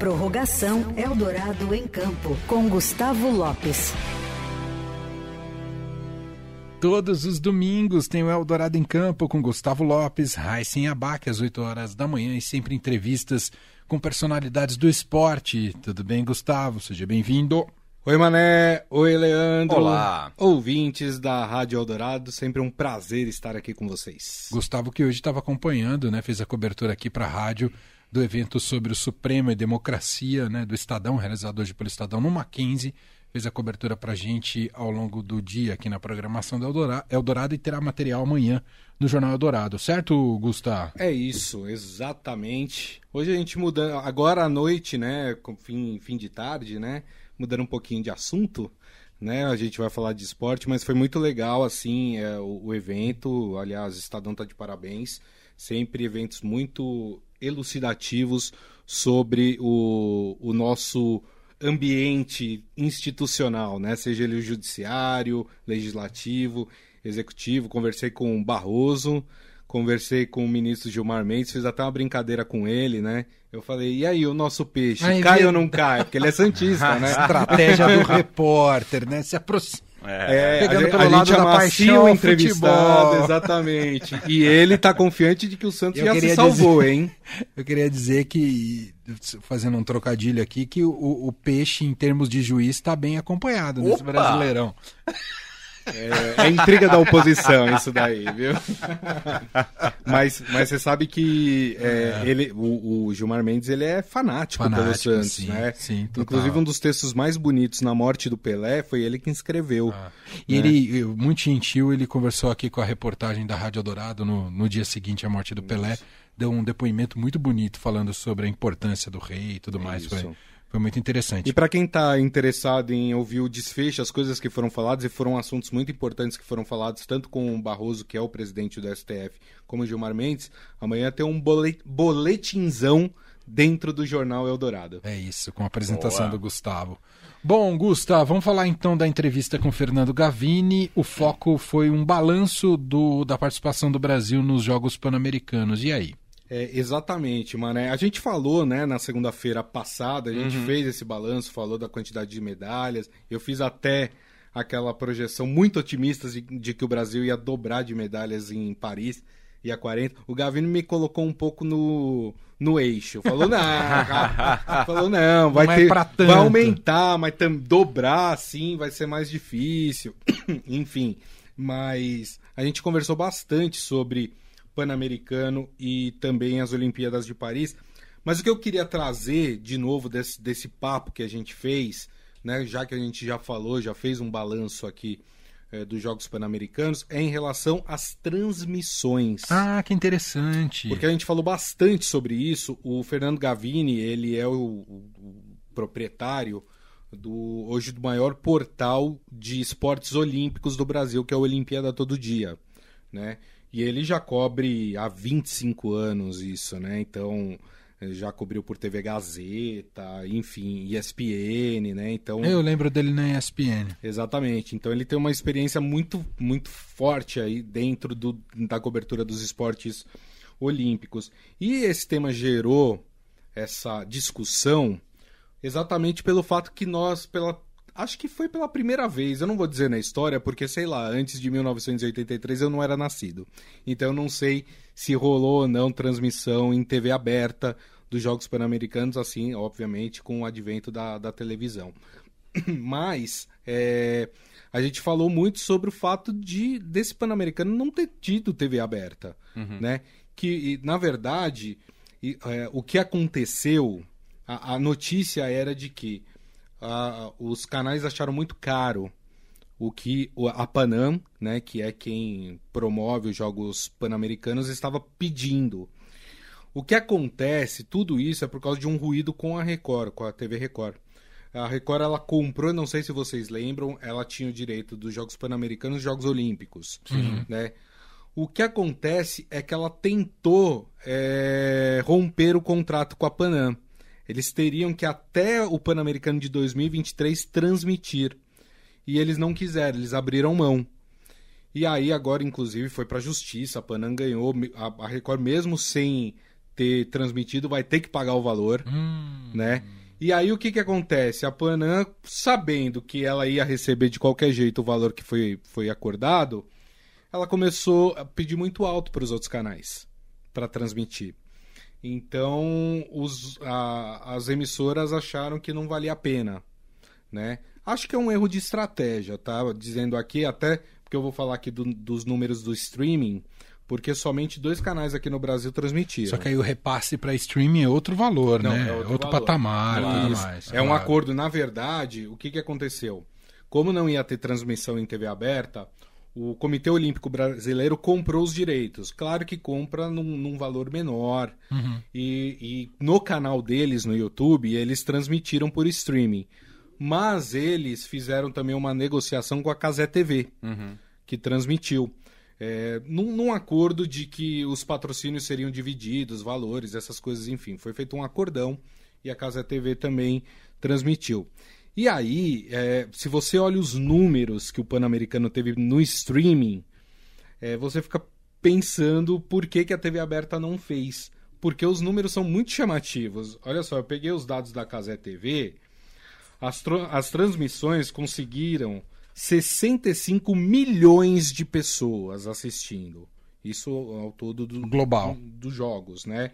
Prorrogação Eldorado em Campo, com Gustavo Lopes. Todos os domingos tem o Eldorado em Campo com Gustavo Lopes, Raíssen Abac, às 8 horas da manhã e sempre entrevistas com personalidades do esporte. Tudo bem, Gustavo? Seja bem-vindo. Oi, Mané. Oi, Leandro. Olá. Ouvintes da Rádio Eldorado, sempre um prazer estar aqui com vocês. Gustavo que hoje estava acompanhando, né, fez a cobertura aqui para a rádio do evento sobre o Supremo e Democracia, né, do Estadão, realizado hoje pelo Estadão no Mackenzie. Fez a cobertura para a gente ao longo do dia aqui na programação do Eldorado, Eldorado e terá material amanhã no Jornal Eldorado, certo, Gustavo? É isso, exatamente. Hoje a gente muda, agora à noite, né, fim, fim de tarde, né, mudando um pouquinho de assunto, né, a gente vai falar de esporte, mas foi muito legal, assim, é, o, o evento, aliás, Estadão tá de parabéns, sempre eventos muito elucidativos sobre o, o nosso ambiente institucional, né? Seja ele o judiciário, legislativo, executivo. Conversei com o Barroso, conversei com o ministro Gilmar Mendes, fiz até uma brincadeira com ele, né? Eu falei, e aí, o nosso peixe, Aí, cai ou não cai? Porque ele é santista, né? Estratégia do repórter, né? Se aproxima. É, Pegando a, pelo a lado gente da amacia paixão o entrevistado, futebol. exatamente. E ele tá confiante de que o Santos Eu já se salvou, hein? Eu queria dizer que, fazendo um trocadilho aqui, que o, o peixe, em termos de juiz, está bem acompanhado nesse Opa! Brasileirão. É, é intriga da oposição isso daí, viu? mas, mas você sabe que é, ele, o, o Gilmar Mendes ele é fanático, Fanático, pelo Santos, sim, né? sim. Inclusive um dos textos mais bonitos na morte do Pelé foi ele que escreveu. E ele, muito gentil, ele conversou aqui com a reportagem da Rádio Dourado no, no dia seguinte à morte do Pelé. Deu um depoimento muito bonito falando sobre a importância do rei e tudo mais. Foi. Foi muito interessante. E para quem está interessado em ouvir o desfecho, as coisas que foram faladas, e foram assuntos muito importantes que foram falados, tanto com o Barroso, que é o presidente do STF, como o Gilmar Mendes, amanhã tem um bole- boletinzão dentro do jornal Eldorado. É isso, com a apresentação Boa. do Gustavo. Bom, Gustavo, vamos falar então da entrevista com Fernando Gavini. O foco foi um balanço do, da participação do Brasil nos Jogos Pan-Americanos. E aí? É, exatamente, Mané. A gente falou, né, na segunda-feira passada, a gente fez esse balanço, falou da quantidade de medalhas. Eu fiz até aquela projeção muito otimista de, de que o Brasil ia dobrar de medalhas em Paris, ia 40. O Gavino me colocou um pouco no, no eixo. Falou, não, falou, não, vai Não é ter. tanto. vai aumentar, mas tam, dobrar, assim, vai ser mais difícil. Enfim, mas a gente conversou bastante sobre Pan-Americano e também as Olimpíadas de Paris. Mas o que eu queria trazer de novo desse, desse papo que a gente fez, né, já que a gente já falou, já fez um balanço aqui eh, dos Jogos Pan-Americanos, é em relação às transmissões. Ah, que interessante. Porque a gente falou bastante sobre isso. O Fernando Gavini, ele é o, o- o proprietário do hoje do maior portal de esportes olímpicos do Brasil, que é o Olimpíada Todo Dia, né? E ele já cobre há 25 anos isso, né? Então, eh, já cobriu por TV Gazeta, enfim, ESPN, né? Então, Eu lembro dele na ESPN. Exatamente. Então ele tem uma experiência muito, muito forte aí dentro do, da cobertura dos esportes olímpicos. E esse tema gerou essa discussão exatamente pelo fato que nós, pela acho que foi pela primeira vez, eu não vou dizer na história, porque sei lá, antes de 1983 eu não era nascido. Então eu não sei se rolou ou não transmissão em TV aberta dos Jogos Pan-Americanos, assim, obviamente, com o advento da, da televisão. Mas é, a gente falou muito sobre o fato de desse Pan-Americano não ter tido TV aberta, né? Que na verdade e, é, o que aconteceu, a, a notícia era de que os canais acharam muito caro o que a Panam, né, que é quem promove os Jogos Pan-Americanos, estava pedindo. O que acontece, tudo isso é por causa de um ruído com a Record, com a TV Record. A Record ela comprou, não sei se vocês lembram, ela tinha o direito dos Jogos Pan-Americanos e Jogos Olímpicos, né? O que acontece é que ela tentou é, romper o contrato com a Panam. Eles teriam que até o Pan-Americano de 2023 transmitir. E eles não quiseram, eles abriram mão. E aí agora, inclusive, foi para a justiça, a Panam ganhou, a Record mesmo sem ter transmitido vai ter que pagar o valor, né? E aí o que que acontece? A Panam, sabendo que ela ia receber de qualquer jeito o valor que foi, foi acordado, ela começou a pedir muito alto para os outros canais para transmitir. Então os, a, as emissoras acharam que não valia a pena, né? Acho que é um erro de estratégia, tá? Dizendo aqui até porque eu vou falar aqui do, dos números do streaming, porque somente dois canais aqui no Brasil transmitiram. Só que aí o repasse para streaming é outro valor, Não, né? é outro, outro valor. patamar, tudo Isso. mais. É um claro. acordo. Na verdade, o que, que aconteceu? Como não ia ter transmissão em TV aberta, o Comitê Olímpico Brasileiro comprou os direitos. Claro que compra num, num valor menor. Uhum. E, e no canal deles, no YouTube, eles transmitiram por streaming. Mas eles fizeram também uma negociação com a Casé TV, que transmitiu. É, num, num acordo de que os patrocínios seriam divididos, valores, essas coisas, enfim. Foi feito um acordão e a Casa TV também transmitiu. E aí, é, se você olha os números que o Pan-Americano teve no streaming, é, você fica pensando por que, que a TV aberta não fez. Porque os números são muito chamativos. Olha só, eu peguei os dados da Casé TV. As, as transmissões conseguiram 65 milhões de pessoas assistindo. Isso ao todo do, Global. do- dos jogos, né?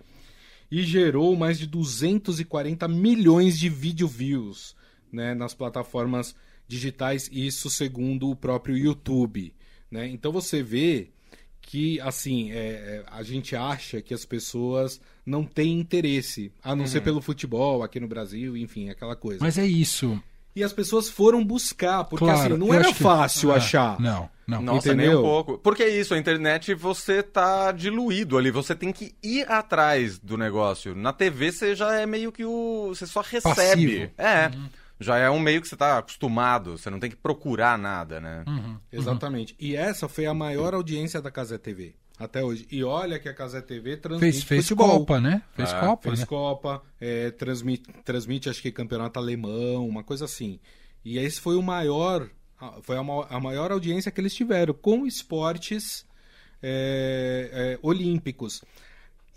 E gerou mais de 240 milhões de video views né, nas plataformas digitais, isso segundo o próprio YouTube. Né? Então você vê que assim é, é, a gente acha que as pessoas não têm interesse, a não ser pelo futebol aqui no Brasil, enfim, aquela coisa. Mas é isso. E as pessoas foram buscar, porque Claro, assim, não era acho que- fácil Ah, achar. Não, não. Nossa, Entendeu? nem um pouco. Porque é isso, a internet você tá diluído ali, você tem que ir atrás do negócio. Na TV você já é meio que o. Você só recebe. Passivo. É. Já é um meio que você tá acostumado, você não tem que procurar nada, né? Uhum. Exatamente. E essa foi a maior audiência da Casé TV até hoje. E olha que a Casé TV transmite Fez, fez futebol. Copa, né? Fez Ah, Copa, Fez né? Copa, é, transmite, transmite acho que campeonato alemão, uma coisa assim. E esse foi o maior, a- foi a maior audiência que eles tiveram com esportes é, é, olímpicos.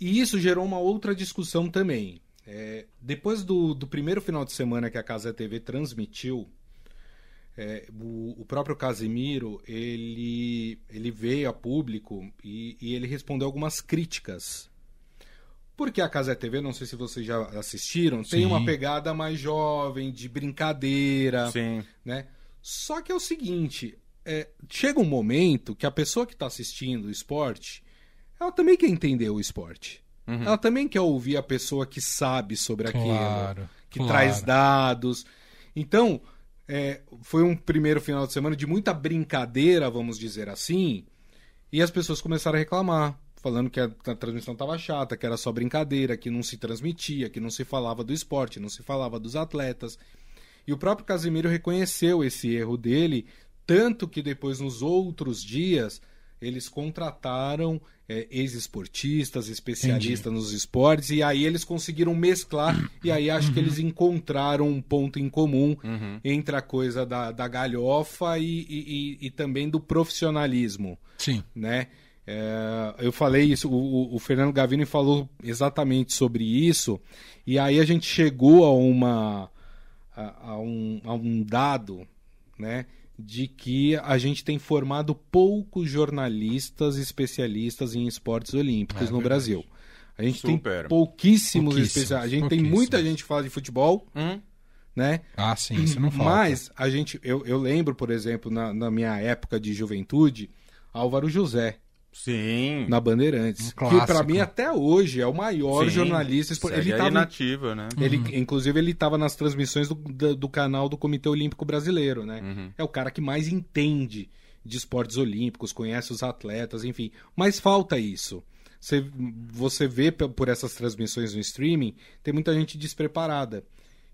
E isso gerou uma outra discussão também. É, depois do, do primeiro final de semana que a Casa TV transmitiu, é, o, o próprio Casimiro ele, ele veio a público e, e ele respondeu algumas críticas. Porque a Casa TV, não sei se vocês já assistiram, tem Sim. uma pegada mais jovem, de brincadeira, Sim. né? Só que é o seguinte, é, chega um momento que a pessoa que está assistindo o esporte, ela também quer entender o esporte. Uhum. Ela também quer ouvir a pessoa que sabe sobre aquilo, Claro, que claro. traz dados. Então, é, foi um primeiro final de semana de muita brincadeira, vamos dizer assim, e as pessoas começaram a reclamar, falando que a, a transmissão estava chata, que era só brincadeira, que não se transmitia, que não se falava do esporte, não se falava dos atletas. E o próprio Casimiro reconheceu esse erro dele, tanto que depois, nos outros dias, eles contrataram é, ex-esportistas, especialistas nos esportes, e aí eles conseguiram mesclar, e aí acho que eles encontraram um ponto em comum entre a coisa da, da galhofa e, e- e- e também do profissionalismo Sim. né? É, eu falei isso, o, o- o Fernando Gavini falou exatamente sobre isso, e aí a gente chegou a uma a, a um, a um dado, né? De que a gente tem formado poucos jornalistas especialistas em esportes olímpicos É no verdade. Brasil. A gente tem Super. pouquíssimos, Pouquíssimos, especialistas. A gente tem muita gente que fala de futebol, Hum? né? Ah, sim, isso não falta. Mas a gente, eu, eu lembro, por exemplo, na, na minha época de juventude, Álvaro José Sim. na Bandeirantes, Um que para mim até hoje é o maior Sim. jornalista espor- Segue Ele tava, nativa, né? ele, Uhum. inclusive ele estava nas transmissões do, do, do canal do Comitê Olímpico Brasileiro, né? Uhum. É o cara que mais entende de esportes olímpicos, conhece os atletas, enfim. Mas falta isso. Você, você vê por essas transmissões no streaming, tem muita gente despreparada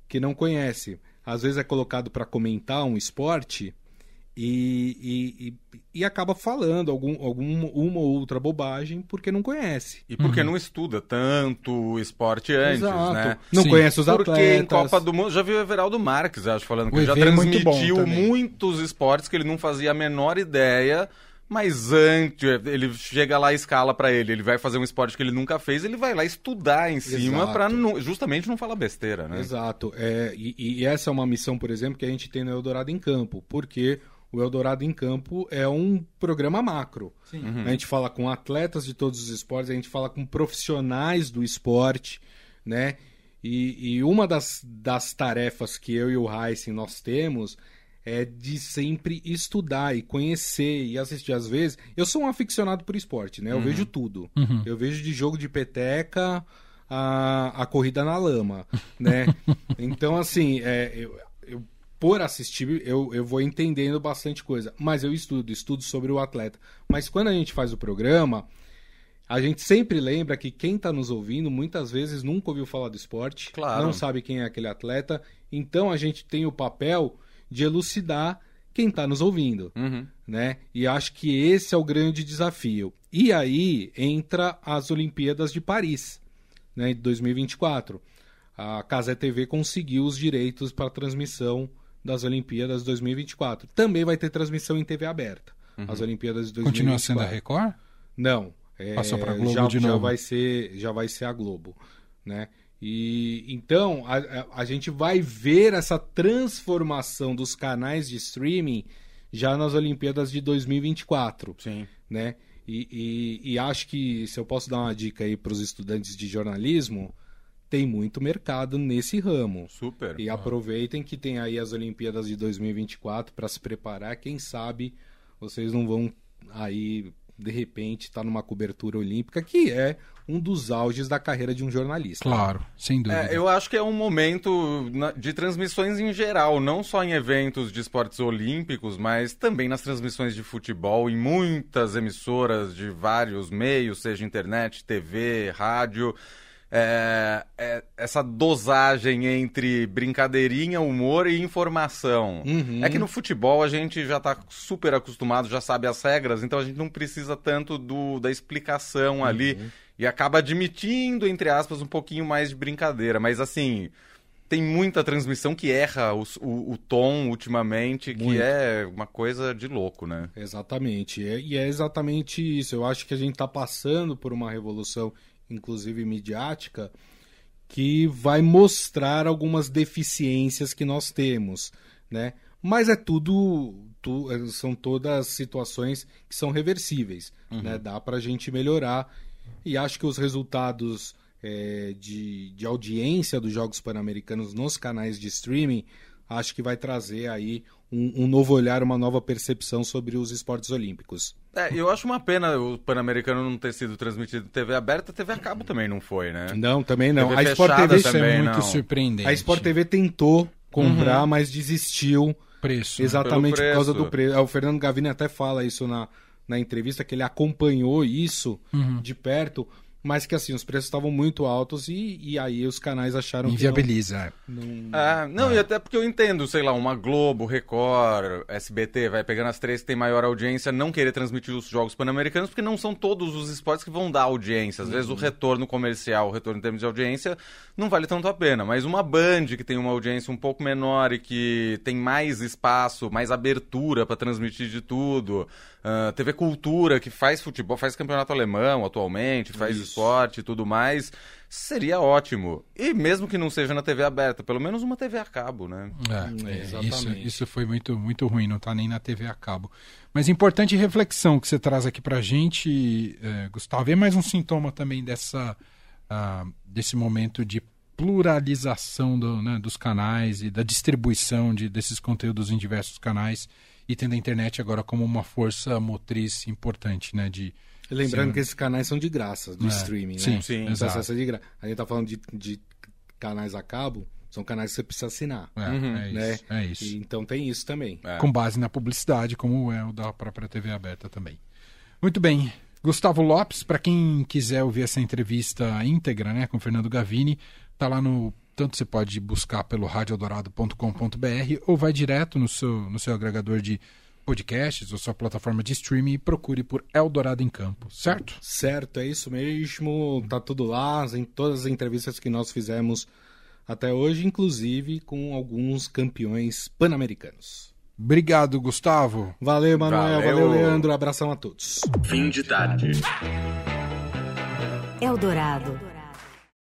que não conhece. Às vezes é colocado para comentar um esporte e, e, e, e acaba falando algum, algum, uma ou outra bobagem porque não conhece. E porque não estuda tanto o esporte antes, Exato. né? Não Sim. conhece os Porque atletas. em Copa do Mundo, já viu o Everaldo Marques, acho, falando que já é muito transmitiu também. muitos esportes que ele não fazia a menor ideia, Mas antes, ele chega lá e escala pra ele, ele vai fazer um esporte que ele nunca fez, ele vai lá estudar em cima não- justamente não falar besteira, né? Exato. É, e, e essa é uma missão, por exemplo, que a gente tem no Eldorado em Campo, porque o Eldorado em Campo é um programa macro. A gente fala com atletas de todos os esportes, a gente fala com profissionais do esporte, né? E, e uma das, das tarefas que eu e o Heisen nós temos é de sempre estudar e conhecer e assistir. Às vezes, eu sou um aficionado por esporte, né? Eu vejo tudo. Eu vejo de jogo de peteca a, a corrida na lama, né? então, assim, é, eu- por assistir, eu, eu vou entendendo bastante coisa. Mas eu estudo, estudo sobre o atleta. Mas quando a gente faz o programa, a gente sempre lembra que quem está nos ouvindo muitas vezes nunca ouviu falar do esporte, Claro. não sabe quem é aquele atleta. Então a gente tem o papel de elucidar quem está nos ouvindo Uhum. né? E acho que esse é o grande desafio. E aí entra as Olimpíadas de Paris, né, de 2024. A Casé TV conseguiu os direitos para a transmissão das Olimpíadas 2024. Também vai ter transmissão em TV aberta. As Olimpíadas de 2024. Continua sendo a Record? Não. é, Passou pra Globo já, de já novo. vai ser, já vai ser a Globo, né? E então a, a, a gente vai ver essa transformação dos canais de streaming já nas Olimpíadas de 2024, Sim. né? E, e, e acho que se eu posso dar uma dica aí para os estudantes de jornalismo, tem muito mercado nesse ramo. Super. E aproveitem que tem aí as Olimpíadas de 2024 para se preparar. Quem sabe vocês não vão aí, de repente, estar numa cobertura olímpica, que é um dos auges da carreira de um jornalista. Claro, sem dúvida. É, eu acho que é um momento de transmissões em geral, não só em eventos de esportes olímpicos, mas também nas transmissões de futebol, em muitas emissoras de vários meios, seja internet, TV, rádio. É, é, essa dosagem entre brincadeirinha, humor e informação. Uhum. É que no futebol a gente já está super acostumado, já sabe as regras, então a gente não precisa tanto do, da explicação ali e acaba admitindo, entre aspas, um pouquinho mais de brincadeira. Mas assim, tem muita transmissão que erra os- o, o tom ultimamente, que Muito. é uma coisa de louco, né? Exatamente. É- e é exatamente isso. Eu acho que a gente está passando por uma revolução, inclusive midiática, que vai mostrar algumas deficiências que nós temos, né? Mas é tudo, tu- é, são todas situações que são reversíveis, né? Dá para a gente melhorar e acho que os resultados é, de, de audiência dos Jogos Pan-Americanos nos canais de streaming acho que vai trazer aí um, um novo olhar, uma nova percepção sobre os esportes olímpicos. É, eu acho uma pena o Pan-Americano não ter sido transmitido em TV aberta, TV a cabo também não foi, né? Não, também não. TV A Sport TV, Isso também, é muito não. surpreendente. a Sport TV tentou comprar, mas desistiu Preço. exatamente Pelo por causa preço. do preço. O Fernando Gavini até fala isso na, na entrevista, que ele acompanhou isso de perto, mas que assim, os preços estavam muito altos e, e aí os canais acharam Inviabiliza. que não, não... Ah, não, e até porque eu entendo, sei lá, uma Globo, Record, SBT, vai pegando as três que tem maior audiência, não querer transmitir os jogos pan-americanos, porque não são todos os esportes que vão dar audiência. Às vezes o retorno comercial, o retorno em termos de audiência, não vale tanto a pena. Mas uma Band que tem uma audiência um pouco menor e que tem mais espaço, mais abertura para transmitir de tudo. ah, TV Cultura, que faz futebol, faz campeonato alemão atualmente, faz Isso. Esporte e tudo mais. Seria ótimo. E mesmo que não seja na TV aberta, pelo menos uma TV a cabo, né? É, É, é, isso, exatamente. isso foi muito, muito ruim, não tá nem na TV a cabo. Mas importante reflexão que você traz aqui pra gente, é, Gustavo, é mais um sintoma também dessa, ah, desse momento de pluralização do, né, dos canais e da distribuição de, desses conteúdos em diversos canais e tendo a internet agora como uma força motriz importante, né? De, Lembrando Sim. que esses canais são de graça, do É, streaming, sim, né? sim, Então, exato. acesso é de graça. A gente tá falando de, de canais a cabo, são canais que você precisa assinar, é, Uhum. é né? isso. É isso. E, então tem isso também. É. com base na publicidade, como é o da própria TV aberta também. Muito bem. Gustavo Lopes, para quem quiser ouvir essa entrevista íntegra, né, com o Fernando Gavini, tá lá no tanto você pode buscar pelo radioeldorado.com.br ou vai direto no seu, no seu agregador de podcasts ou sua plataforma de streaming e procure por Eldorado em Campo, certo? Certo, é isso mesmo. Tá tudo lá, em todas as entrevistas que nós fizemos até hoje, inclusive com alguns campeões pan-americanos. Obrigado, Gustavo. Valeu, Manuel. Valeu. Valeu, Leandro. Abração a todos. Fim de tarde. Eldorado.